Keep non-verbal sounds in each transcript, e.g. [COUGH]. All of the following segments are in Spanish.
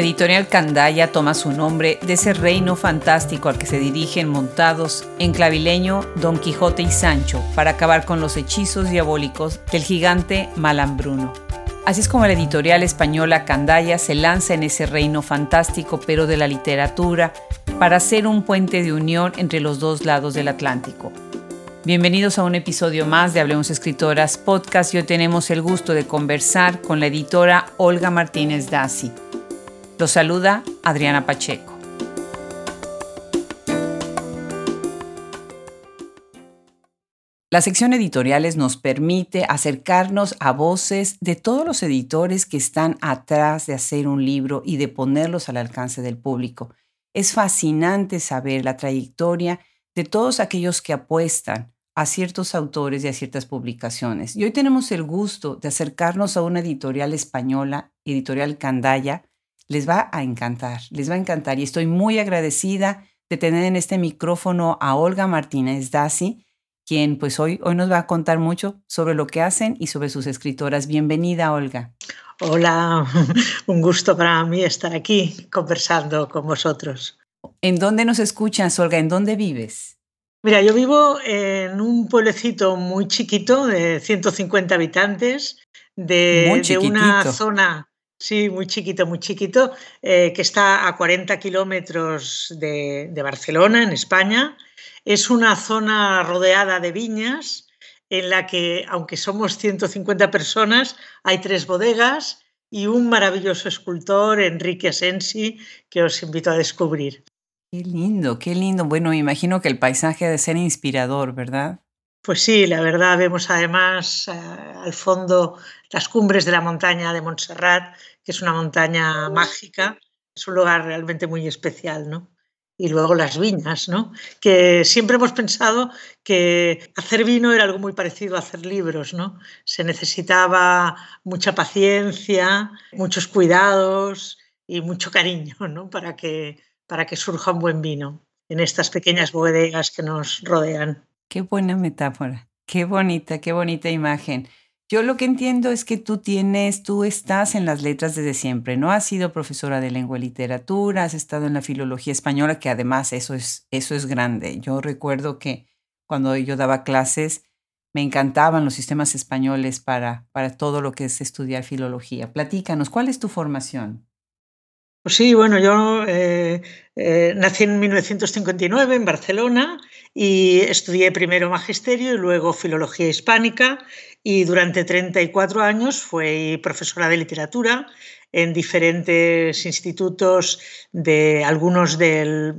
Editorial Candaya toma su nombre de ese reino fantástico al que se dirigen montados en clavileño Don Quijote y Sancho para acabar con los hechizos diabólicos del gigante Malambruno. Así es como la editorial española Candaya se lanza en ese reino fantástico pero de la literatura para ser un puente de unión entre los dos lados del Atlántico. Bienvenidos a un episodio más de Hablemos Escritoras Podcast y hoy tenemos el gusto de conversar con la editora Olga Martínez Dasi. Los saluda Adriana Pacheco. La sección editoriales nos permite acercarnos a voces de todos los editores que están atrás de hacer un libro y de ponerlos al alcance del público. Es fascinante saber la trayectoria de todos aquellos que apuestan a ciertos autores y a ciertas publicaciones. Y hoy tenemos el gusto de acercarnos a una editorial española, editorial Candaya, les va a encantar, les va a encantar. Y estoy muy agradecida de tener en este micrófono a Olga Martínez Dasi, quien pues hoy, hoy nos va a contar mucho sobre lo que hacen y sobre sus escritoras. Bienvenida, Olga. Hola, [LAUGHS] un gusto para mí estar aquí conversando con vosotros. ¿En dónde nos escuchas, Olga? ¿En dónde vives? Mira, yo vivo en un pueblecito muy chiquito de 150 habitantes, de, de una zona Sí, muy chiquito, muy chiquito, eh, que está a 40 kilómetros de, Barcelona, en España. Es una zona rodeada de viñas en la que, aunque somos 150 personas, hay tres bodegas y un maravilloso escultor, Enrique Asensi, que os invito a descubrir. Qué lindo, qué lindo. Bueno, me imagino que el paisaje ha de ser inspirador, ¿verdad? Pues sí, la verdad, vemos además eh, al fondo las cumbres de la montaña de Montserrat, que es una montaña mágica, es un lugar realmente muy especial, ¿no? Y luego las viñas, ¿no? Que siempre hemos pensado que hacer vino era algo muy parecido a hacer libros, ¿no? Se necesitaba mucha paciencia, muchos cuidados y mucho cariño, [LAUGHS] ¿no? Para que, para que surja un buen vino en estas pequeñas bodegas que nos rodean. Qué buena metáfora, qué bonita, qué bonita imagen. Yo lo que entiendo es que tú tienes, tú estás en las letras desde siempre, ¿no? Has sido profesora de lengua y literatura, has estado en la filología española, que además eso es, eso es grande. Yo recuerdo que cuando yo daba clases, me encantaban los sistemas españoles para, para todo lo que es estudiar filología. Platícanos, ¿cuál es tu formación? Pues sí, bueno, yo eh, eh, nací en 1959 en Barcelona y estudié primero magisterio y luego filología hispánica y durante 34 años fui profesora de literatura en diferentes institutos de algunos de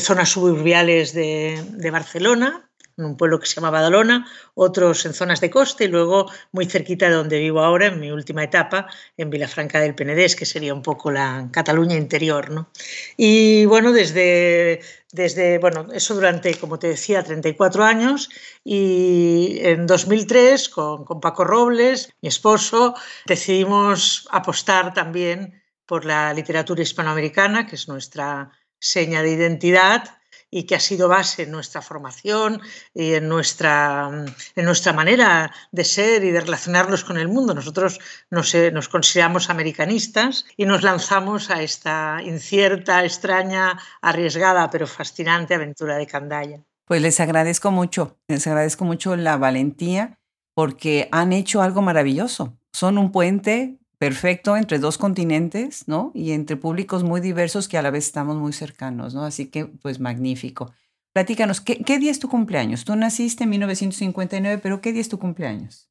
zonas suburbiales de, de Barcelona en un pueblo que se llama Badalona, otros en zonas de costa y luego muy cerquita de donde vivo ahora, en mi última etapa, en Vilafranca del Penedés, que sería un poco la Cataluña interior. ¿no? Y bueno, desde, desde, bueno, eso durante, como te decía, 34 años y en 2003 con, con Paco Robles, mi esposo, decidimos apostar también por la literatura hispanoamericana, que es nuestra seña de identidad y que ha sido base en nuestra formación y en nuestra, en nuestra manera de ser y de relacionarnos con el mundo. Nosotros nos, nos consideramos americanistas y nos lanzamos a esta incierta, extraña, arriesgada, pero fascinante aventura de Candaya. Pues les agradezco mucho, les agradezco mucho la valentía porque han hecho algo maravilloso. Son un puente perfecto entre dos continentes, ¿no? Y entre públicos muy diversos que a la vez estamos muy cercanos, ¿no? Así que, pues, magnífico. Platícanos, ¿qué, día es tu cumpleaños? Tú naciste en 1959, pero ¿qué día es tu cumpleaños?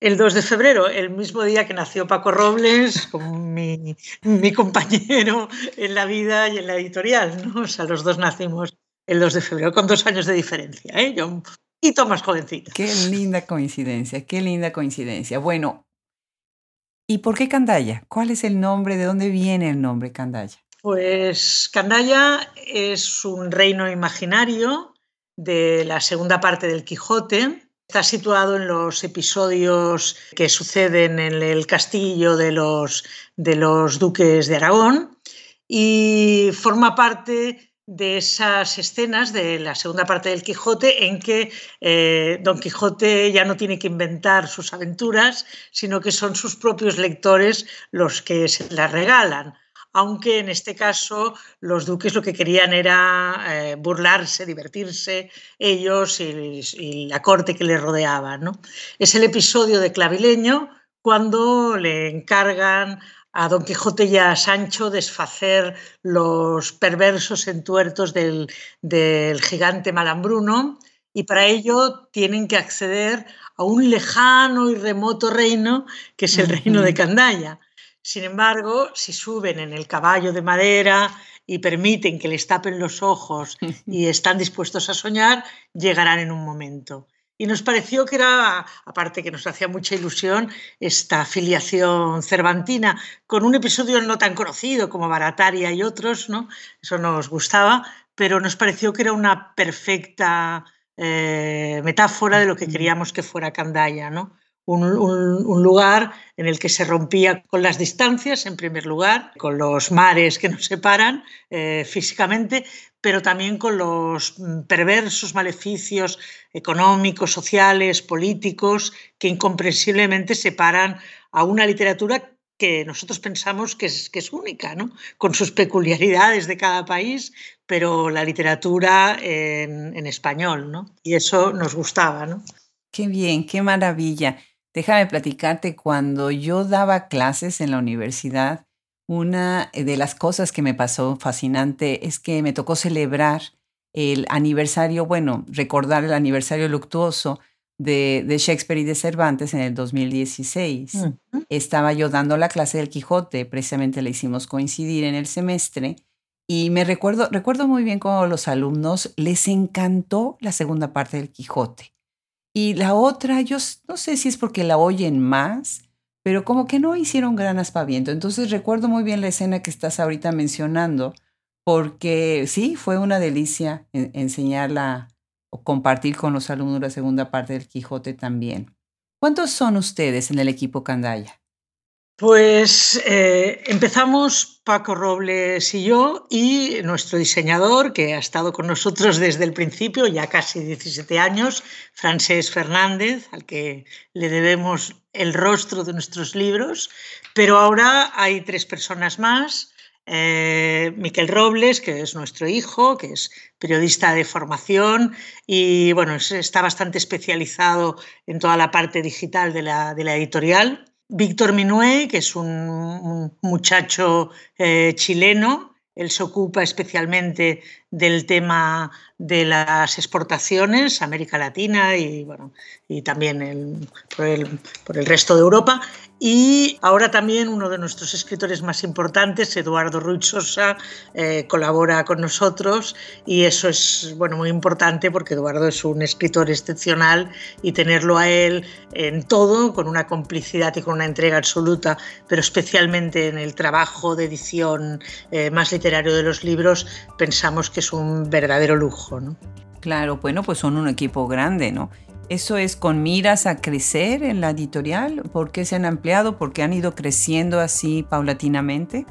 El 2 de febrero, el mismo día que nació Paco Robles, [LAUGHS] como mi, mi compañero en la vida y en la editorial, ¿no? O sea, los dos nacimos el 2 de febrero, con dos años de diferencia, ¿eh? Yo un poquito más jovencita. Qué linda coincidencia, qué linda coincidencia. Bueno, ¿Y por qué Candaya? ¿Cuál es el nombre? ¿De dónde viene el nombre Candaya? Pues Candaya es un reino imaginario de la segunda parte del Quijote. Está situado en los episodios que suceden en el castillo de los, de los duques de Aragón y forma parte de esas escenas de la segunda parte del Quijote en que eh, Don Quijote ya no tiene que inventar sus aventuras, sino que son sus propios lectores los que se las regalan. aunque en este caso los duques lo que querían era eh, burlarse, divertirse ellos y, la corte que les rodeaba. ¿no? Es el episodio de Clavileño cuando le encargan a Don Quijote y a Sancho desfacer los perversos entuertos del, del gigante Malambruno y para ello tienen que acceder a un lejano y remoto reino que es el reino de Candaya. Sin embargo, si suben en el caballo de madera y permiten que les tapen los ojos [LAUGHS] y están dispuestos a soñar, llegarán en un momento. Y nos pareció que era, aparte que nos hacía mucha ilusión, esta filiación cervantina, con un episodio no tan conocido como Barataria y otros, ¿no? Eso nos gustaba, pero nos pareció que era una perfecta eh, metáfora de lo que queríamos que fuera Candaya, ¿no? Un, lugar en el que se rompía con las distancias, en primer lugar, con los mares que nos separan eh, físicamente, pero también con los mm, perversos maleficios económicos, sociales, políticos, que incomprensiblemente separan a una literatura que nosotros pensamos que es, única, ¿no? con sus peculiaridades de cada país, pero la literatura en, español, ¿no? Y eso nos gustaba, ¿no? Qué bien, qué maravilla. Déjame platicarte, cuando yo daba clases en la universidad, una de las cosas que me pasó fascinante es que me tocó celebrar el aniversario, bueno, recordar el aniversario luctuoso de, Shakespeare y de Cervantes en el 2016. Estaba yo dando la clase del Quijote, precisamente la hicimos coincidir en el semestre, y me recuerdo, recuerdo muy bien cómo los alumnos les encantó la segunda parte del Quijote. Y la otra, yo no sé si es porque la oyen más, pero como que no hicieron gran aspaviento. Entonces recuerdo muy bien la escena que estás ahorita mencionando, porque sí, fue una delicia enseñarla o compartir con los alumnos la segunda parte del Quijote también. ¿Cuántos son ustedes en el equipo Candaya? Pues eh, empezamos Paco Robles y yo y nuestro diseñador, que ha estado con nosotros desde el principio, ya casi 17 años, Francés Fernández, al que le debemos el rostro de nuestros libros, pero ahora hay tres personas más. Eh, Miquel Robles, que es nuestro hijo, que es periodista de formación y bueno, está bastante especializado en toda la parte digital de la, de la editorial. Víctor Minué, que es un, muchacho eh, chileno, él se ocupa especialmente del tema de las exportaciones, América Latina y, bueno, y también por, el, por, el, resto de Europa. Y ahora también uno de nuestros escritores más importantes, Eduardo Ruiz Sosa, eh, colabora con nosotros y eso es bueno, muy importante porque Eduardo es un escritor excepcional y tenerlo a él en todo, con una complicidad y con una entrega absoluta, pero especialmente en el trabajo de edición eh, más literario de los libros, pensamos que es un verdadero lujo. ¿no? Claro, bueno, pues son un equipo grande, ¿no? ¿Eso es con miras a crecer en la editorial? ¿Por qué se han ampliado? ¿Por qué han ido creciendo así paulatinamente?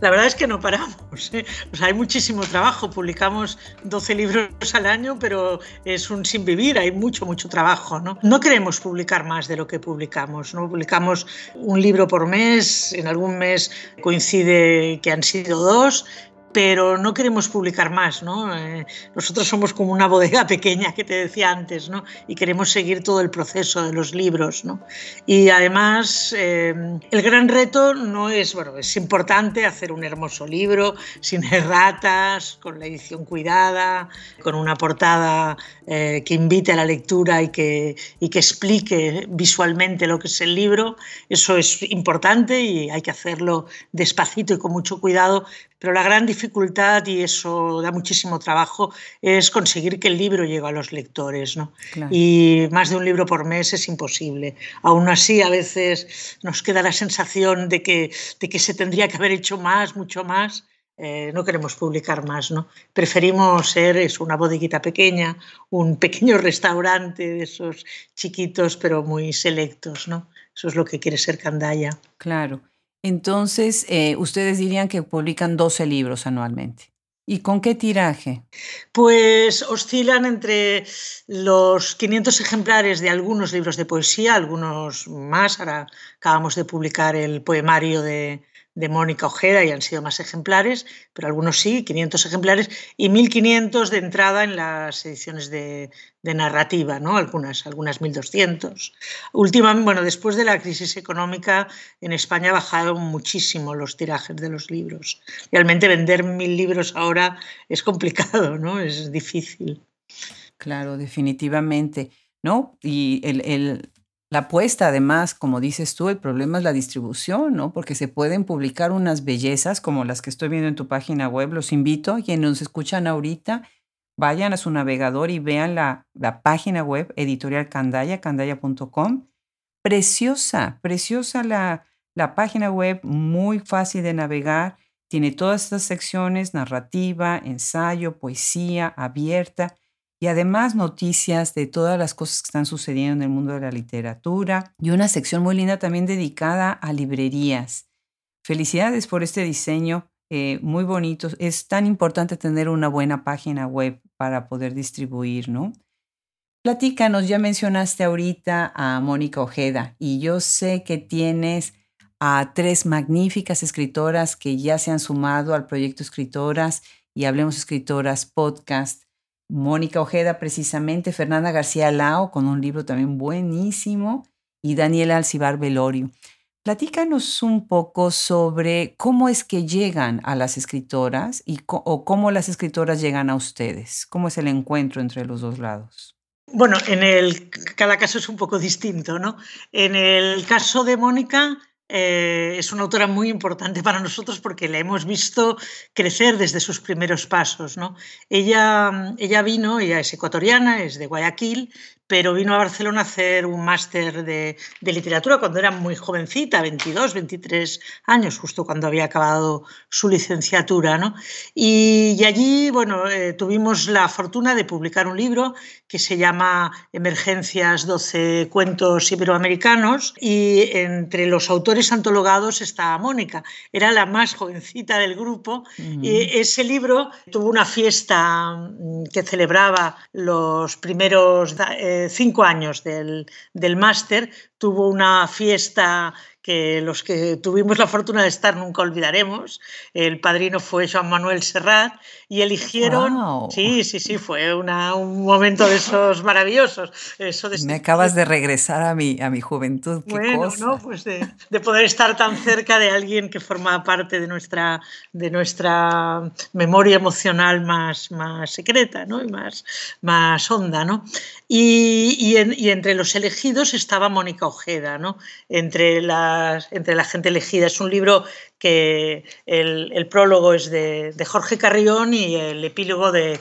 La verdad es que no paramos. ¿eh? hay muchísimo trabajo. Publicamos 12 libros al año, pero es un sin vivir. Hay mucho, mucho trabajo. ¿no? no queremos publicar más de lo que publicamos. ¿no? Publicamos un libro por mes. En algún mes coincide que han sido dos pero no queremos publicar más, ¿no? Eh, nosotros somos como una bodega [LAUGHS] pequeña que te decía antes, ¿no? Y queremos seguir todo el proceso de los libros, ¿no? Y además, eh, el gran reto no es, bueno, es importante hacer un hermoso libro, sin erratas, con la edición cuidada, con una portada eh, que invite a la lectura y que, y que explique visualmente lo que es el libro. Eso es importante y hay que hacerlo despacito y con mucho cuidado, pero la gran dificultad, y eso da muchísimo trabajo, es conseguir que el libro llegue a los lectores. ¿no? Y más de un libro por mes es imposible. Aún así, a veces nos queda la sensación de que, de que se tendría que haber hecho más, mucho más. Eh, no queremos publicar más, ¿no? Preferimos ser es una bodeguita pequeña, un pequeño restaurante de esos chiquitos pero muy selectos, ¿no? Eso es lo que quiere ser Candaya. Claro. Entonces, eh, ustedes dirían que publican 12 libros anualmente. ¿Y con qué tiraje? Pues oscilan entre los 500 ejemplares de algunos libros de poesía, algunos más. Ahora acabamos de publicar el poemario de, de Mónica Ojeda y han sido más ejemplares, pero algunos sí, 500 ejemplares y 1500 de entrada en las ediciones de, narrativa, ¿no? Algunas, algunas 1200. Últimamente, bueno, después de la crisis económica en España bajaron muchísimo los tirajes de los libros. Realmente vender mil libros ahora es complicado, ¿no? Es difícil. Claro, definitivamente, ¿no? Y el, el la apuesta, además, como dices tú, el problema es la distribución, ¿no? Porque se pueden publicar unas bellezas como las que estoy viendo en tu página web. Los invito quienes nos escuchan ahorita, vayan a su navegador y vean la, página web editorial Candaya, candaya.com. Preciosa, preciosa la, la página web, muy fácil de navegar. Tiene todas estas secciones, narrativa, ensayo, poesía, abierta y además noticias de todas las cosas que están sucediendo en el mundo de la literatura y una sección muy linda también dedicada a librerías. Felicidades por este diseño, eh, muy bonito. Es tan importante tener una buena página web para poder distribuir, ¿no? Platícanos, ya mencionaste ahorita a Mónica Ojeda y yo sé que tienes a tres magníficas escritoras que ya se han sumado al proyecto Escritoras y Hablemos Escritoras podcast. Mónica Ojeda precisamente, Fernanda García Lao con un libro también buenísimo y Daniela Alcibar Velorio. Platícanos un poco sobre cómo es que llegan a las escritoras y o cómo las escritoras llegan a ustedes. ¿Cómo es el encuentro entre los dos lados? Bueno, en el cada caso es un poco distinto, ¿no? En el caso de Mónica, eh, es una autora muy importante para nosotros porque la hemos visto crecer desde sus primeros pasos. ¿no? Ella, ella vino, ella es ecuatoriana, es de Guayaquil, pero vino a Barcelona a hacer un máster de, literatura cuando era muy jovencita, 22, 23 años, justo cuando había acabado su licenciatura. ¿no? Y, allí bueno, eh, tuvimos la fortuna de publicar un libro que se llama Emergencias 12 cuentos iberoamericanos y entre los autores antologados está Mónica, era la más jovencita del grupo y ese libro tuvo una fiesta mm, que celebraba los primeros... Eh, cinco años del, del máster, tuvo una fiesta que los que tuvimos la fortuna de estar nunca olvidaremos. El padrino fue Juan Manuel Serrat y eligieron... Sí, sí, sí, fue una, un momento de esos [LAUGHS] maravillosos. Eso Me acabas de regresar a mi, a mi juventud. ¿Qué bueno, ¿no? Pues de, de, poder estar tan cerca de alguien que forma parte de nuestra, de nuestra memoria emocional más, más secreta ¿no? y más, más honda. ¿no? Y, y, y entre los elegidos estaba Mónica Ojeda, ¿no? entre la entre la gente elegida. Es un libro que el, prólogo es de, Jorge Carrión y el epílogo de,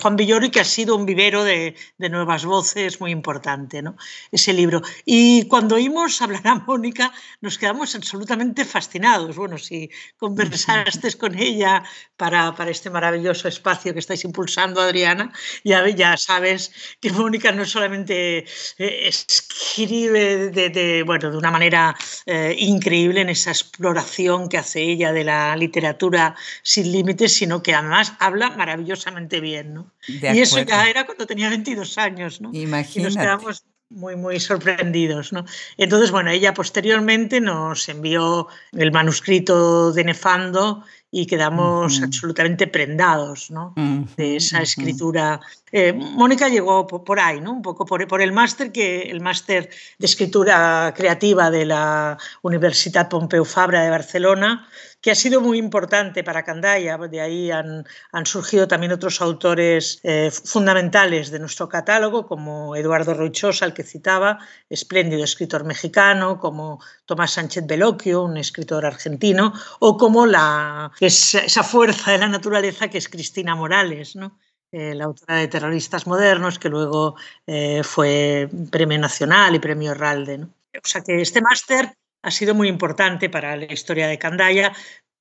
Juan Villoro que ha sido un vivero de, nuevas voces muy importante, ¿no? ese libro. Y cuando oímos hablar a Mónica nos quedamos absolutamente fascinados. Bueno, si conversaste con ella para, para, este maravilloso espacio que estáis impulsando, Adriana, ya, ya sabes que Mónica no solamente eh, escribe de, bueno, de una manera eh, increíble en esa exploración que hace ella de la literatura sin límites, sino que además habla maravillosamente bien. ¿no? Y eso ya era cuando tenía 22 años. ¿no? Imagínate. Y nos quedamos muy, muy sorprendidos. ¿no? Entonces, bueno, ella posteriormente nos envió el manuscrito de Nefando y quedamos absolutamente prendados ¿no? de esa escritura. Eh, Mónica llegó por, ahí, ¿no? un poco por, por el máster, que el máster de escritura creativa de la Universidad Pompeu Fabra de Barcelona, que ha sido muy importante para Candaya. De ahí han, han surgido también otros autores eh, fundamentales de nuestro catálogo, como Eduardo Roichosa, al que citaba, espléndido escritor mexicano, como Tomás Sánchez Veloquio, un escritor argentino, o como la, esa fuerza de la naturaleza que es Cristina Morales, ¿no? Eh, la autora de Terroristas Modernos, que luego eh, fue Premio Nacional y Premio Herralde. ¿no? O sea que este máster ha sido muy importante para la historia de Candaya,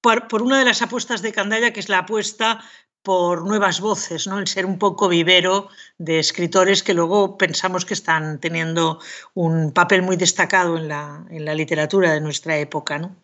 por, una de las apuestas de Candaya, que es la apuesta por nuevas voces, ¿no? el ser un poco vivero de escritores que luego pensamos que están teniendo un papel muy destacado en la, en la literatura de nuestra época. ¿no?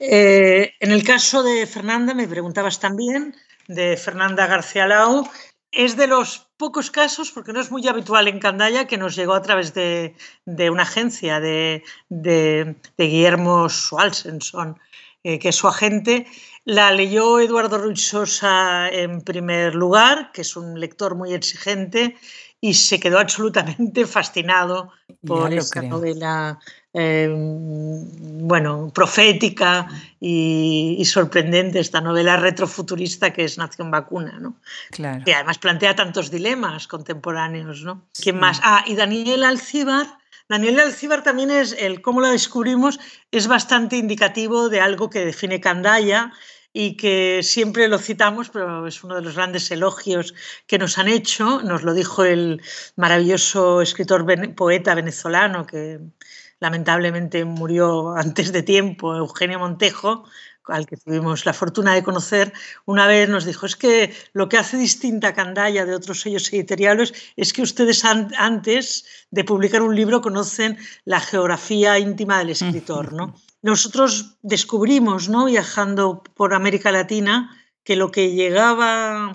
Eh, en el caso de Fernanda, me preguntabas también, de Fernanda García Lau, es de los pocos casos, porque no es muy habitual en Candaya, que nos llegó a través de, una agencia de, de, Guillermo Schwalsenson. que es su agente, la leyó Eduardo Ruiz Sosa en primer lugar, que es un lector muy exigente, y se quedó absolutamente [LAUGHS] fascinado por esta novela, em, bueno, profética y, sorprendente, esta novela retrofuturista que es Nación Vacuna, ¿no? Claro. Que además plantea tantos dilemas contemporáneos, ¿no? ¿Quién más? Ah, y Daniel Alcíbar. Daniel Alcíbar también es, el cómo lo descubrimos, es bastante indicativo de algo que define Candaya, y que siempre lo citamos, pero es uno de los grandes elogios que nos han hecho. Nos lo dijo el maravilloso escritor poeta venezolano que lamentablemente murió antes de tiempo, Eugenio Montejo, al que tuvimos la fortuna de conocer, una vez nos dijo, es que lo que hace distinta a Candaya de otros sellos editoriales es que ustedes antes de publicar un libro conocen la geografía íntima del escritor, ¿no? nosotros descubrimos, ¿no? viajando por América Latina, que lo que llegaba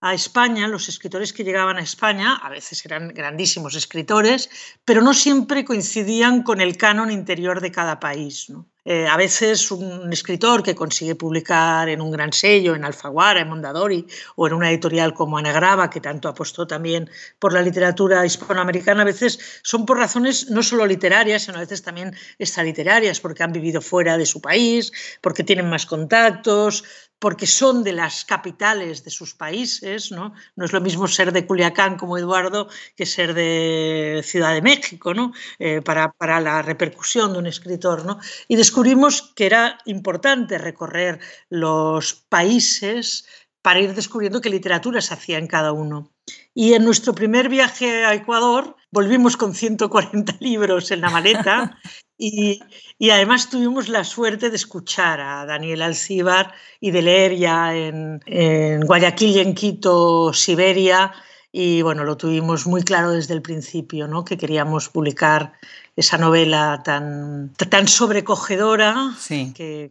a España, los escritores que llegaban a España, a veces eran grandísimos escritores, pero no siempre coincidían con el canon interior de cada país. ¿no? Eh, a veces un escritor que consigue publicar en un gran sello, en Alfaguara, en Mondadori o en una editorial como Anagrava, que tanto apostó también por la literatura hispanoamericana, a veces son por razones no solo literarias, sino a veces también extraliterarias, porque han vivido fuera de su país, porque tienen más contactos, porque son de las capitales de sus países, ¿no? No es lo mismo ser de Culiacán como Eduardo que ser de Ciudad de México, ¿no? Eh, para, para, la repercusión de un escritor, ¿no? Y descubrimos que era importante recorrer los países para ir descubriendo qué literatura se hacía en cada uno. Y en nuestro primer viaje a Ecuador volvimos con 140 libros en la maleta [LAUGHS] y, además tuvimos la suerte de escuchar a Daniel Alcíbar y de leer ya en, en Guayaquil y en Quito, Siberia, y bueno, lo tuvimos muy claro desde el principio, ¿no? que queríamos publicar esa novela tan, tan sobrecogedora, que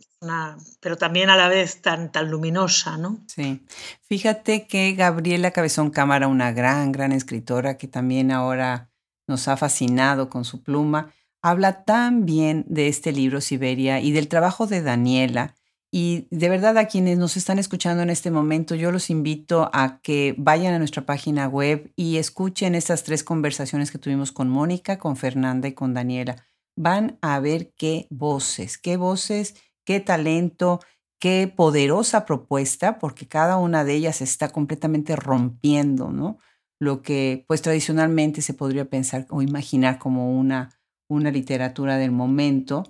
pero también a la vez tan, tan luminosa. ¿no? Sí. Fíjate que Gabriela Cabezón Cámara, una gran, gran escritora que también ahora nos ha fascinado con su pluma, habla tan bien de este libro Siberia y del trabajo de Daniela y de verdad a quienes nos están escuchando en este momento, yo los invito a que vayan a nuestra página web y escuchen estas tres conversaciones que tuvimos con Mónica, con Fernanda y con Daniela. Van a ver qué voces, qué voces, qué talento, qué poderosa propuesta, porque cada una de ellas está completamente rompiendo, ¿no? Lo que pues tradicionalmente se podría pensar o imaginar como una, una literatura del momento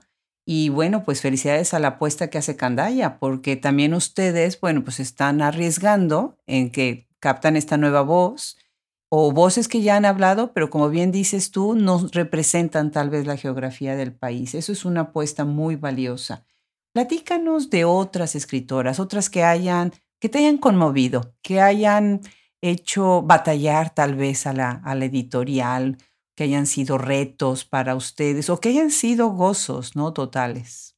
y bueno, pues felicidades a la apuesta que hace Candaya, porque también ustedes, bueno, pues están arriesgando en que captan esta nueva voz o voces que ya han hablado, pero como bien dices tú, no representan tal vez la geografía del país. Eso es una apuesta muy valiosa. Platícanos de otras escritoras, otras que hayan, que te hayan conmovido, que hayan hecho batallar tal vez a la, a la editorial, que hayan sido retos para ustedes o que hayan sido gozos, ¿no? Totales.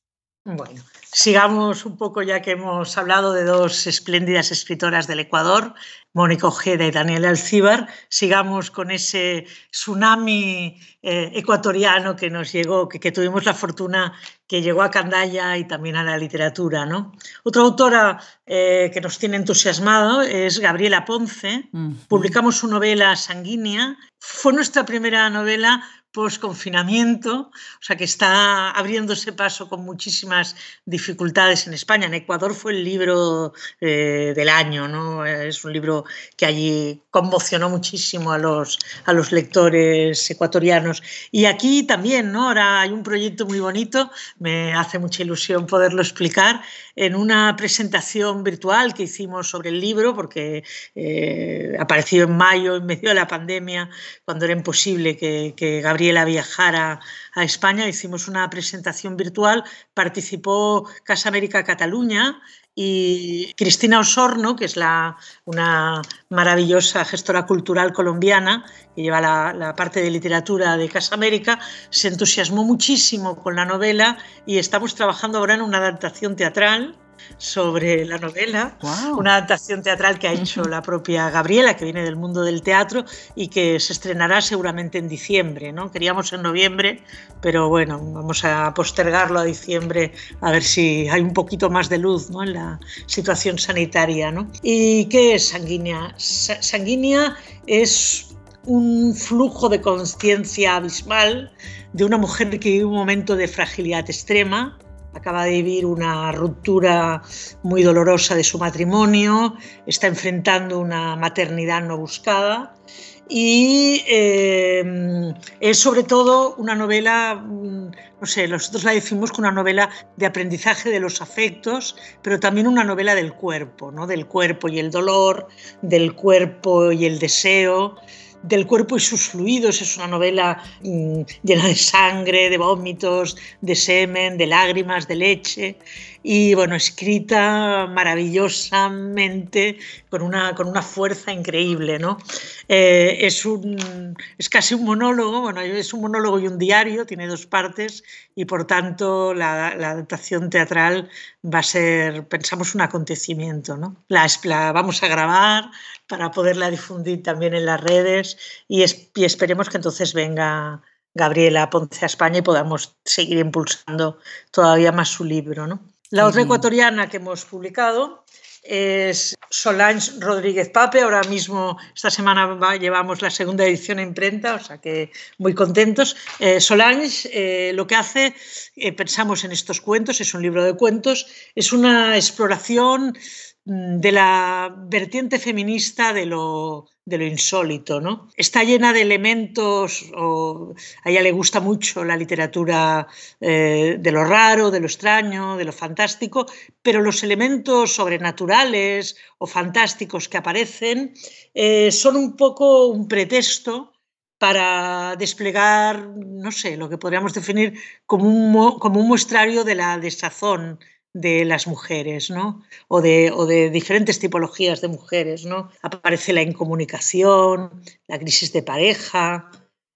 Bueno, sigamos un poco ya que hemos hablado de dos espléndidas escritoras del Ecuador, Mónica Ojeda y Daniel Alcíbar, sigamos con ese tsunami eh, ecuatoriano que nos llegó, que, tuvimos la fortuna que llegó a Candaya y también a la literatura. ¿no? Otra autora eh, que nos tiene entusiasmado es Gabriela Ponce. Publicamos su novela Sanguínea. Fue nuestra primera novela post-confinamiento, o sea que está abriéndose paso con muchísimas dificultades en España. En Ecuador fue el libro eh, del año, ¿no? es un libro que allí conmocionó muchísimo a los, a los lectores ecuatorianos. Y aquí también, ¿no? ahora hay un proyecto muy bonito, me hace mucha ilusión poderlo explicar, en una presentación virtual que hicimos sobre el libro, porque eh, apareció en mayo, en medio de la pandemia, cuando era imposible que, que Gabriela viajara a España, hicimos una presentación virtual, participó Casa América Cataluña y Cristina Osorno, que es la, una maravillosa gestora cultural colombiana que lleva la, parte de literatura de Casa América, se entusiasmó muchísimo con la novela y estamos trabajando ahora en una adaptación teatral sobre la novela, una adaptación teatral que ha hecho la propia Gabriela, que viene del mundo del teatro y que se estrenará seguramente en diciembre. ¿no? Queríamos en noviembre, pero bueno, vamos a postergarlo a diciembre a ver si hay un poquito más de luz ¿no? en la situación sanitaria. ¿no? ¿Y qué es sanguínea? sanguínea es un flujo de conciencia abismal de una mujer que vive un momento de fragilidad extrema, acaba de vivir una ruptura muy dolorosa de su matrimonio, está enfrentando una maternidad no buscada y eh, es sobre todo una novela, mm, no sé, nosotros la decimos como una novela de aprendizaje de los afectos, pero también una novela del cuerpo, ¿no? del cuerpo y el dolor, del cuerpo y el deseo del cuerpo y sus fluidos. Es una novela mm, llena de sangre, de vómitos, de semen, de lágrimas, de leche y bueno, escrita maravillosamente, con una, con una fuerza increíble. ¿no? Eh, es, un, es casi un monólogo, bueno, es un monólogo y un diario, tiene dos partes y por tanto la, la adaptación teatral va a ser, pensamos, un acontecimiento. ¿no? La, la, vamos a grabar para poderla difundir también en las redes y, y esperemos que entonces venga Gabriela Ponce a España y podamos seguir impulsando todavía más su libro. ¿no? La otra ecuatoriana que hemos publicado es Solange Rodríguez Pape. Ahora mismo, esta semana llevamos la segunda edición en imprenta, o sea que muy contentos. Eh, Solange eh, lo que hace, eh, pensamos en estos cuentos, es un libro de cuentos, es una exploración de la vertiente feminista de lo, de lo insólito, ¿no? Está llena de elementos, o a ella le gusta mucho la literatura eh, de lo raro, de lo extraño, de lo fantástico, pero los elementos sobrenaturales o fantásticos que aparecen eh, son un poco un pretexto para desplegar, no sé, lo que podríamos definir como un, como un muestrario de la desazón de las mujeres, ¿no? O de, o de, diferentes tipologías de mujeres, ¿no? Aparece la incomunicación, la crisis de pareja,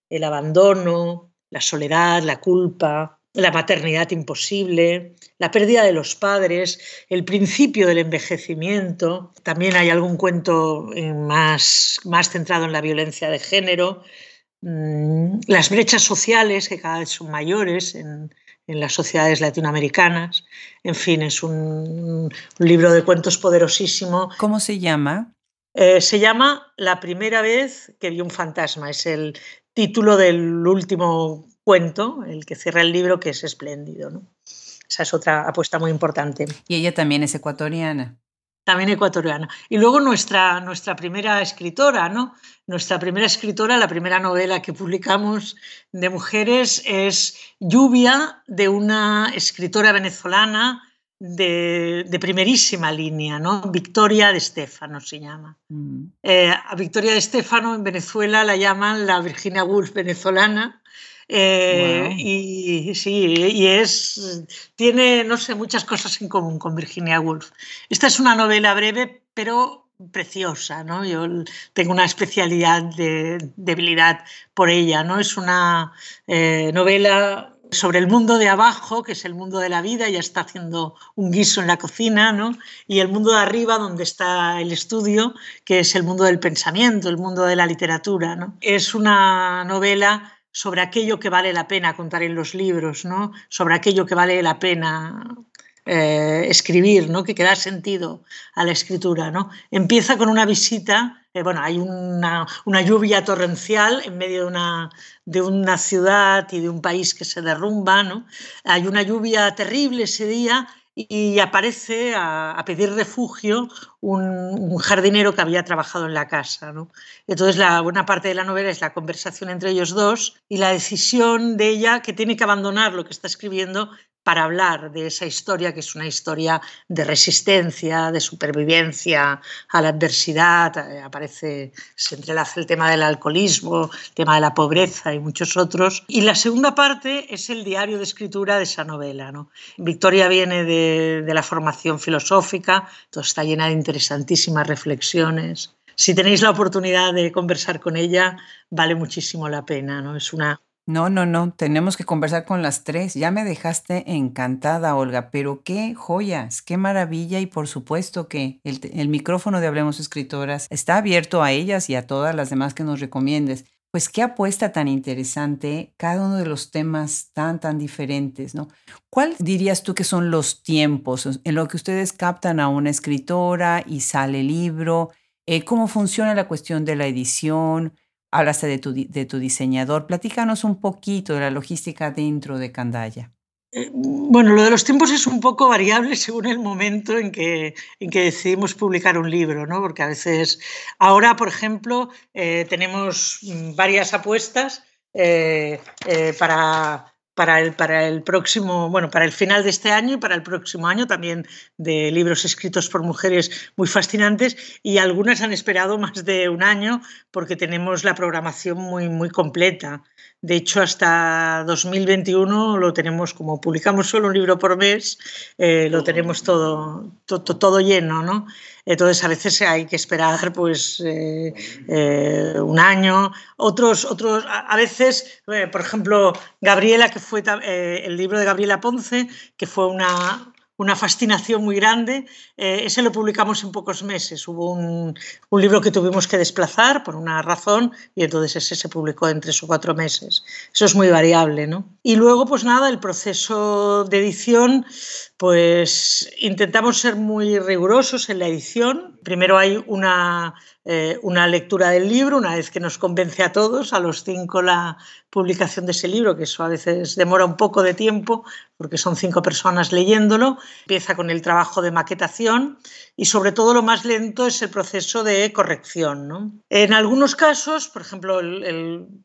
el abandono, la soledad, la culpa, la maternidad imposible, la pérdida de los padres, el principio del envejecimiento. También hay algún cuento eh, más, más centrado en la violencia de género, mm, las brechas sociales que cada vez son mayores en, en las sociedades latinoamericanas. En fin, es un, libro de cuentos poderosísimo. ¿Cómo se llama? Eh, se llama La primera vez que vi un fantasma. Es el título del último cuento, el que cierra el libro, que es espléndido. ¿no? Esa es otra apuesta muy importante. Y ella también es ecuatoriana también ecuatoriana. Y luego nuestra, nuestra primera escritora, ¿no? Nuestra primera escritora, la primera novela que publicamos de mujeres es Lluvia, de una escritora venezolana de, primerísima línea, ¿no? Victoria de Stefano se llama. Mm. Eh, a Victoria de Stefano en Venezuela la llaman la Virginia Woolf venezolana eh, y sí, y es, tiene, no sé, muchas cosas en común con Virginia Woolf. Esta es una novela breve, pero preciosa, ¿no? Yo tengo una especialidad de debilidad por ella, ¿no? Es una eh, novela sobre el mundo de abajo, que es el mundo de la vida, ya está haciendo un guiso en la cocina, ¿no? Y el mundo de arriba, donde está el estudio, que es el mundo del pensamiento, el mundo de la literatura, ¿no? Es una novela sobre aquello que vale la pena contar en los libros, ¿no? sobre aquello que vale la pena eh, escribir, ¿no? que, da sentido a la escritura. ¿no? Empieza con una visita, eh, bueno, hay una, una, lluvia torrencial en medio de una, de una ciudad y de un país que se derrumba, ¿no? hay una lluvia terrible ese día y aparece a, pedir refugio un, jardinero que había trabajado en la casa. ¿no? Entonces, la buena parte de la novela es la conversación entre ellos dos y la decisión de ella que tiene que abandonar lo que está escribiendo para hablar de esa historia, que es una historia de resistencia, de supervivencia a la adversidad. Eh, aparece, se entrelaza el tema del alcoholismo, el tema de la pobreza y muchos otros. Y la segunda parte es el diario de escritura de esa novela. ¿no? Victoria viene de, de la formación filosófica, todo está llena de interesantísimas reflexiones. Si tenéis la oportunidad de conversar con ella, vale muchísimo la pena. ¿no? Es una No, no, no, tenemos que conversar con las tres. Ya me dejaste encantada, Olga, pero qué joyas, qué maravilla y por supuesto que el, micrófono de Hablemos Escritoras está abierto a ellas y a todas las demás que nos recomiendes. Pues qué apuesta tan interesante, cada uno de los temas tan, tan diferentes, ¿no? ¿Cuál dirías tú que son los tiempos en lo que ustedes captan a una escritora y sale el libro? Eh, ¿Cómo funciona la cuestión de la edición? Hablaste de tu, de tu diseñador. Platícanos un poquito de la logística dentro de Candaya. Eh, bueno, lo de los tiempos es un poco variable [LAUGHS] según el momento en que, en que decidimos publicar un libro, ¿no? Porque a veces, ahora, por ejemplo, eh, tenemos varias apuestas para para el, para el próximo, bueno, para el final de este año y para el próximo año también de libros escritos por mujeres muy fascinantes y algunas han esperado más de un año porque tenemos la programación muy, muy completa. De hecho, hasta 2021 lo tenemos, como publicamos solo un libro por mes, eh, lo tenemos todo, todo, todo lleno, ¿no? Entonces, a veces hay que esperar pues, eh, eh, un año. Otros, otros, a veces, eh, por ejemplo, Gabriela, que fue el libro de Gabriela Ponce, que fue una, una fascinación muy grande. Eh, ese lo publicamos en pocos meses. Hubo un, libro que tuvimos que desplazar por una razón y entonces ese se publicó en tres o cuatro meses. Eso es muy variable, ¿no? Y luego, pues nada, el proceso de edición, pues intentamos ser muy rigurosos en la edición. Primero hay una eh, una lectura del libro, una vez que nos convence a todos, a los cinco la publicación de ese libro, que eso a veces demora un poco de tiempo, porque son cinco personas leyéndolo, empieza con el trabajo de maquetación y sobre todo lo más lento es el proceso de corrección. En algunos casos, por ejemplo,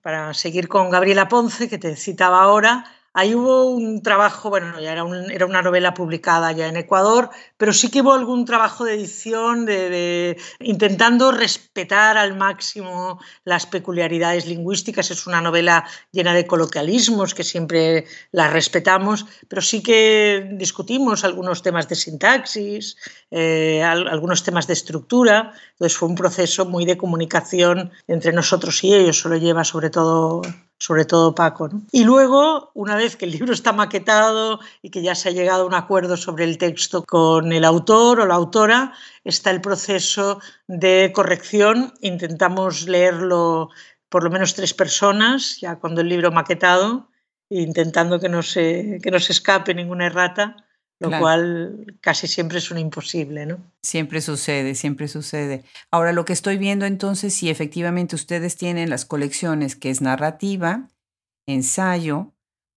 para seguir con Gabriela Ponce, que te citaba ahora, Ahí hubo un trabajo, bueno, ya era, una novela publicada ya en Ecuador, pero sí que hubo algún trabajo de edición de, intentando respetar al máximo las peculiaridades lingüísticas. Es una novela llena de coloquialismos que siempre la respetamos, pero sí que discutimos algunos temas de sintaxis, eh, algunos temas de estructura. Entonces fue un proceso muy de comunicación entre nosotros y ellos. Eso lo lleva sobre todo sobre todo Paco. Y luego, una vez que el libro está maquetado y que ya se ha llegado a un acuerdo sobre el texto con el autor o la autora, está el proceso de corrección. Intentamos leerlo por lo menos tres personas, ya cuando el libro maquetado, intentando que no se, que no se escape ninguna errata lo cual casi siempre es un imposible, ¿no? Siempre sucede, siempre sucede. Ahora, lo que estoy viendo entonces, si efectivamente ustedes tienen las colecciones que es narrativa, ensayo,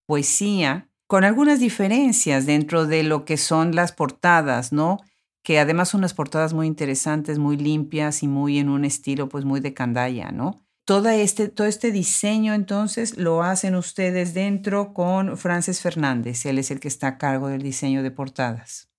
poesía, con algunas diferencias dentro de lo que son las portadas, ¿no? Que además son unas portadas muy interesantes, muy limpias y muy en un estilo pues muy de candalla, ¿no? Todo este, todo este diseño entonces lo hacen ustedes dentro con Frances Fernández. Él es el que está a cargo del diseño de portadas.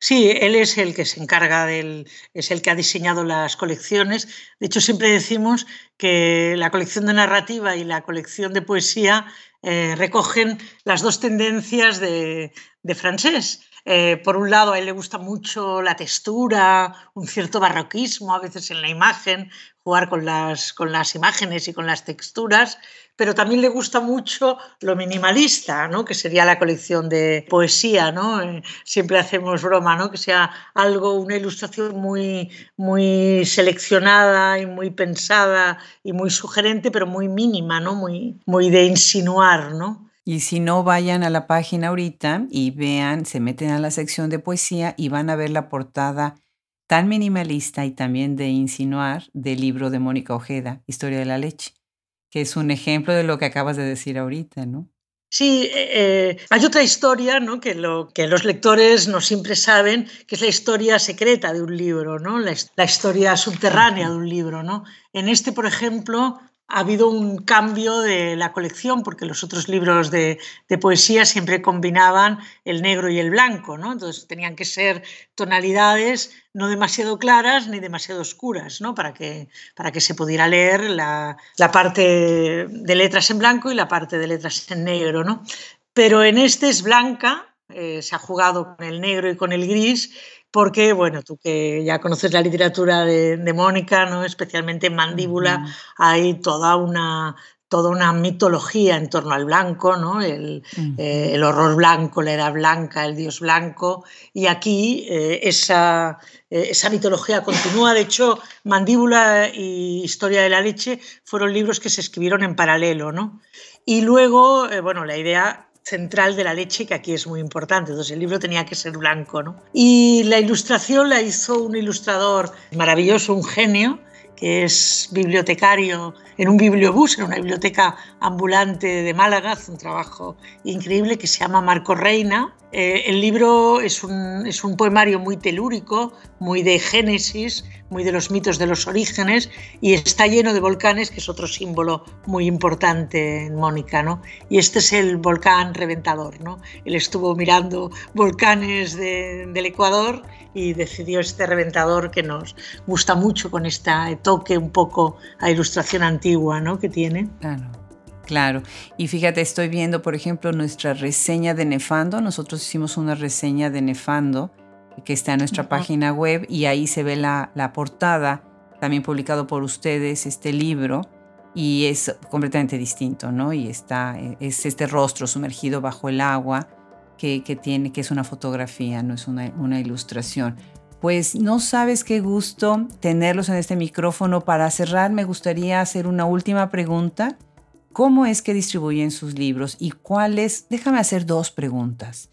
Sí, él es el que se encarga del, es el que ha diseñado las colecciones. De hecho, siempre decimos que la colección de narrativa y la colección de poesía eh, recogen las dos tendencias de, de Francés. Eh, por un lado, a él le gusta mucho la textura, un cierto barroquismo a veces en la imagen, jugar con las, con las imágenes y con las texturas, pero también le gusta mucho lo minimalista, ¿no? que sería la colección de poesía. ¿no? Eh, siempre hacemos broma, ¿no? que sea algo, una ilustración muy, muy seleccionada y muy pensada y muy sugerente, pero muy mínima, ¿no? muy, muy de insinuar. ¿no? Y si no, vayan a la página ahorita y vean, se meten a la sección de poesía y van a ver la portada tan minimalista y también de insinuar del libro de Mónica Ojeda, Historia de la leche, que es un ejemplo de lo que acabas de decir ahorita, ¿no? Sí, eh, eh, hay otra historia ¿no? que, lo, que los lectores no siempre saben, que es la historia secreta de un libro, ¿no? la, la historia subterránea de un libro. ¿no? En este, por ejemplo, ha habido un cambio de la colección porque los otros libros de, poesía siempre combinaban el negro y el blanco, ¿no? Entonces tenían que ser tonalidades no demasiado claras ni demasiado oscuras, ¿no? Para que, para que se pudiera leer la, parte de letras en blanco y la parte de letras en negro, ¿no? Pero en este es blanca, eh, se ha jugado con el negro y con el gris porque, bueno, tú que ya conoces la literatura de, Mónica, ¿no? especialmente en Mandíbula, hay toda una, toda una mitología en torno al blanco, ¿no? el, eh, horror blanco, la edad blanca, el dios blanco, y aquí eh, esa, eh, esa mitología continúa. De hecho, Mandíbula y Historia de la leche fueron libros que se escribieron en paralelo. ¿no? Y luego, bueno, la idea central de la leche, que aquí es muy importante. Entonces el libro tenía que ser blanco. ¿no? Y la ilustración la hizo un ilustrador maravilloso, un genio, que es bibliotecario en un bibliobús, en una biblioteca ambulante de Málaga, hace un trabajo increíble que se llama Marco Reina. Eh, el libro es un, es un poemario muy telúrico, muy de Génesis, muy de los mitos de los orígenes y está lleno de volcanes, que es otro símbolo muy importante en Mónica. ¿no? Y este es el volcán reventador. ¿no? Él estuvo mirando volcanes del Ecuador y decidió este reventador que nos gusta mucho con este toque un poco a ilustración antigua ¿no? que tiene. Claro. Claro, y fíjate, estoy viendo, por ejemplo, nuestra reseña de Nefando. Nosotros hicimos una reseña de Nefando que está en nuestra página web y ahí se ve la, la, portada, también publicado por ustedes, este libro, y es completamente distinto, ¿no? Y está, es este rostro sumergido bajo el agua que, que tiene, que es una fotografía, no es una, una ilustración. Pues no sabes qué gusto tenerlos en este micrófono. Para cerrar, me gustaría hacer una última pregunta. ¿Cómo es que distribuyen sus libros y cuáles? Déjame hacer dos preguntas.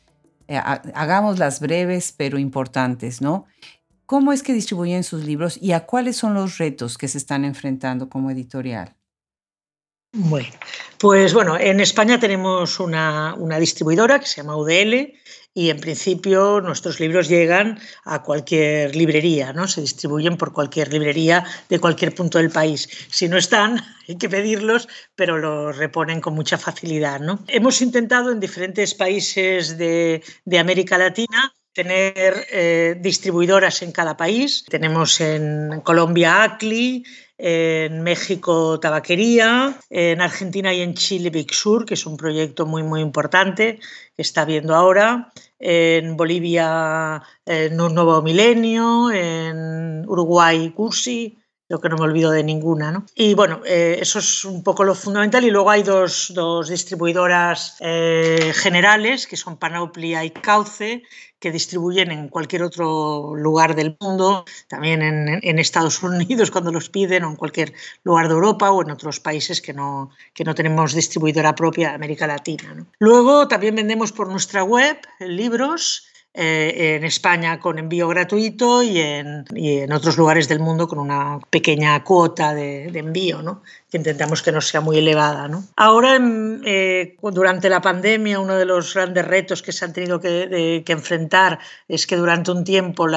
Eh, hagamos las breves pero importantes, ¿no? ¿Cómo es que distribuyen sus libros y a cuáles son los retos que se están enfrentando como editorial? Bueno, pues bueno, en España tenemos una, una distribuidora que se llama UDL y en principio nuestros libros llegan a cualquier librería, ¿no? Se distribuyen por cualquier librería de cualquier punto del país. Si no están, [LAUGHS] hay que pedirlos, pero los reponen con mucha facilidad, ¿no? Hemos intentado en diferentes países de, de América Latina tener eh, distribuidoras en cada país. Tenemos en Colombia ACLI, en México Tabaquería, en Argentina y en Chile Big Sur, que es un proyecto muy muy importante que está viendo ahora, en Bolivia en Un Nuevo Milenio, en Uruguay Cursi, Creo que no me olvido de ninguna. ¿no? Y bueno, eh, eso es un poco lo fundamental. Y luego hay dos, dos distribuidoras eh, generales, que son Panoplia y Cauce, que distribuyen en cualquier otro lugar del mundo, también en, Estados [LAUGHS] Unidos cuando los piden, o en cualquier lugar de Europa o en otros países que no, que no tenemos distribuidora propia América Latina. Luego también vendemos por nuestra web libros eh, en España con envío gratuito y en, y en, otros lugares del mundo con una pequeña cuota de, de envío, ¿no? Que intentamos que no sea muy elevada. ¿no? Ahora, eh, durante la pandemia, uno de los grandes retos que se han tenido que, enfrentar es que durante un tiempo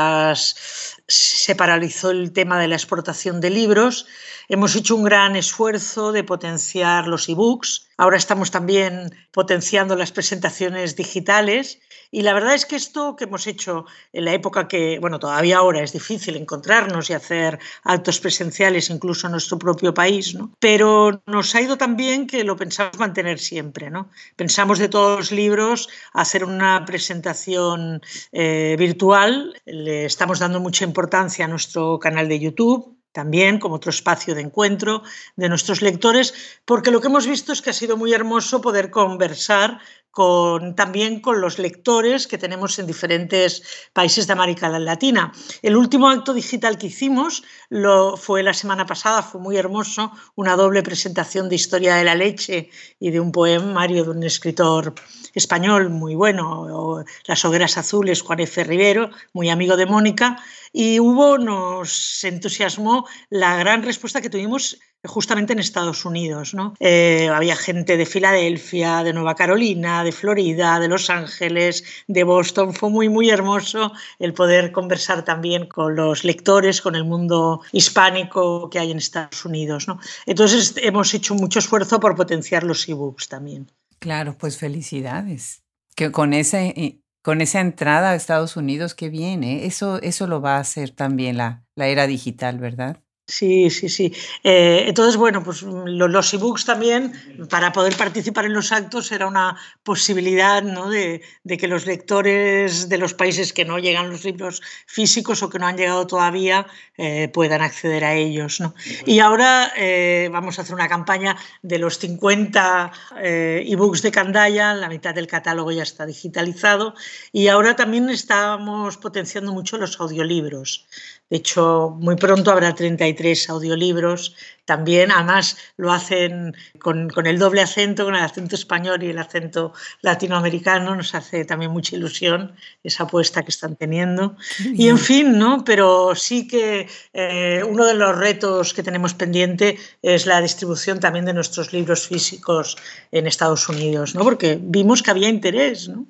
se paralizó el tema de la exportación de libros. Hemos hecho un gran esfuerzo de potenciar los ebooks. Ahora estamos también potenciando las presentaciones digitales y la verdad es que esto que hemos hecho en la época que, bueno, todavía ahora es difícil encontrarnos y hacer actos presenciales incluso en nuestro propio país, ¿no? Pero nos ha ido tan bien que lo pensamos mantener siempre, ¿no? Pensamos de todos los libros hacer una presentación eh, virtual, le estamos dando mucha importancia a nuestro canal de YouTube, también como otro espacio de encuentro de nuestros lectores, porque lo que hemos visto es que ha sido muy hermoso poder conversar con, también con los lectores que tenemos en diferentes países de América Latina. El último acto digital que hicimos lo, fue la semana pasada, fue muy hermoso, una doble presentación de Historia de la Leche y de un poemario de un escritor español muy bueno, Las Hogueras Azules, Juan F. Rivero, muy amigo de Mónica, y hubo, nos entusiasmó la gran respuesta que tuvimos justamente en Estados Unidos. ¿no? Eh, había gente de Filadelfia, de Nueva Carolina, de Florida, de Los Ángeles, de Boston. Fue muy, muy hermoso el poder conversar también con los lectores, con el mundo hispánico que hay en Estados Unidos. ¿no? Entonces hemos hecho mucho esfuerzo por potenciar los ebooks también. Claro, pues felicidades. Que con ese eh, con esa entrada a Estados Unidos, qué bien, ¿eh? Eso, eso lo va a hacer también la, la era digital, ¿verdad? Sí, sí, sí. Eh, entonces, bueno, pues los e-books también, para poder participar en los actos, era una posibilidad ¿no? de, que los lectores de los países que no llegan los libros físicos o que no han llegado todavía eh, puedan acceder a ellos. ¿no? Y ahora eh, vamos a hacer una campaña de los 50 e-books de Candaya, la mitad del catálogo ya está digitalizado, y ahora también estamos potenciando mucho los audiolibros. De hecho, muy pronto habrá 33 audiolibros. También, además, lo hacen con, el doble acento, con el acento español y el acento latinoamericano. Nos hace también mucha ilusión esa apuesta que están teniendo. Y en fin, ¿no? Pero sí que eh, uno de los retos que tenemos pendiente es la distribución también de nuestros libros físicos en Estados Unidos, ¿no? Porque vimos que había interés, ¿no?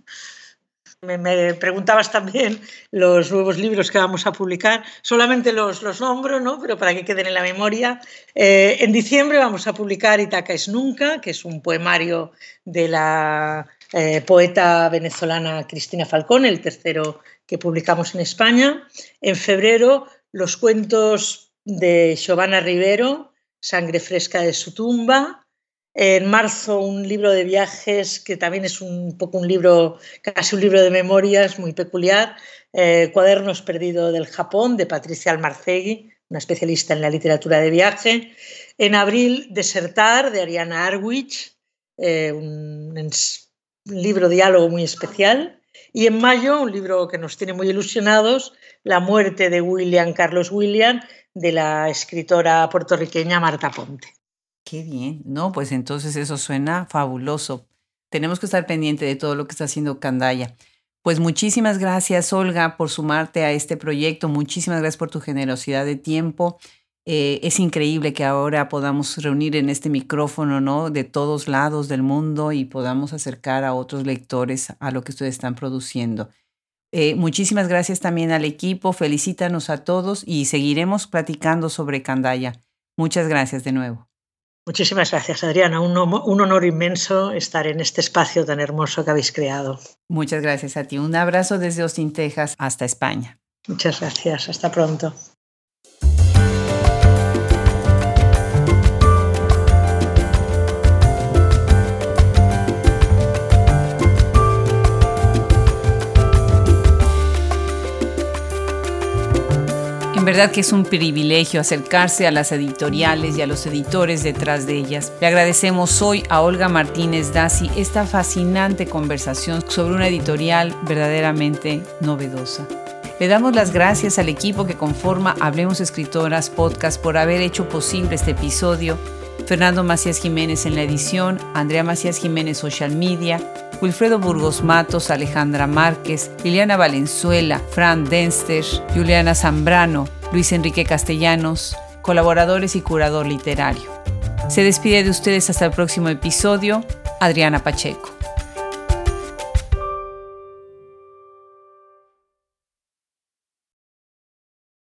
Me, preguntabas también los nuevos libros que vamos a publicar. Solamente los, los nombro, ¿no? pero para que queden en la memoria. Eh, en diciembre vamos a publicar Itaca es Nunca, que es un poemario de la eh, poeta venezolana Cristina Falcón, el tercero que publicamos en España. En febrero, los cuentos de Giovanna Rivero, Sangre fresca de su tumba. En marzo un libro de viajes que también es un poco un libro, casi un libro de memorias muy peculiar, eh, Cuadernos perdidos del Japón de Patricia Almarcegui, una especialista en la literatura de viaje. En abril Desertar de Ariana Arwich, eh, un, un libro diálogo muy especial. Y en mayo un libro que nos tiene muy ilusionados, La muerte de William Carlos William, de la escritora puertorriqueña Marta Ponte. Qué bien, no, pues entonces eso suena fabuloso. Tenemos que estar pendiente de todo lo que está haciendo Candaya. Pues muchísimas gracias, Olga, por sumarte a este proyecto. Muchísimas gracias por tu generosidad de tiempo. Eh, es increíble que ahora podamos reunir en este micrófono, ¿no? De todos lados del mundo y podamos acercar a otros lectores a lo que ustedes están produciendo. Eh, muchísimas gracias también al equipo. Felicítanos a todos y seguiremos platicando sobre Candaya. Muchas gracias de nuevo. Muchísimas gracias, Adriana. Un, honor inmenso estar en este espacio tan hermoso que habéis creado. Muchas gracias a ti. Un abrazo desde Austin, Texas, hasta España. Muchas gracias. Hasta pronto. En verdad que es un privilegio acercarse a las editoriales y a los editores detrás de ellas. Le agradecemos hoy a Olga Martínez Dasi esta fascinante conversación sobre una editorial verdaderamente novedosa. Le damos las gracias al equipo que conforma Hablemos Escritoras Podcast por haber hecho posible este episodio. Fernando Macías Jiménez en la edición, Andrea Macías Jiménez Social Media, Wilfredo Burgos Matos, Alejandra Márquez, Liliana Valenzuela, Fran Denster, Juliana Zambrano, Luis Enrique Castellanos, colaboradores y curador literario. Se despide de ustedes hasta el próximo episodio, Adriana Pacheco.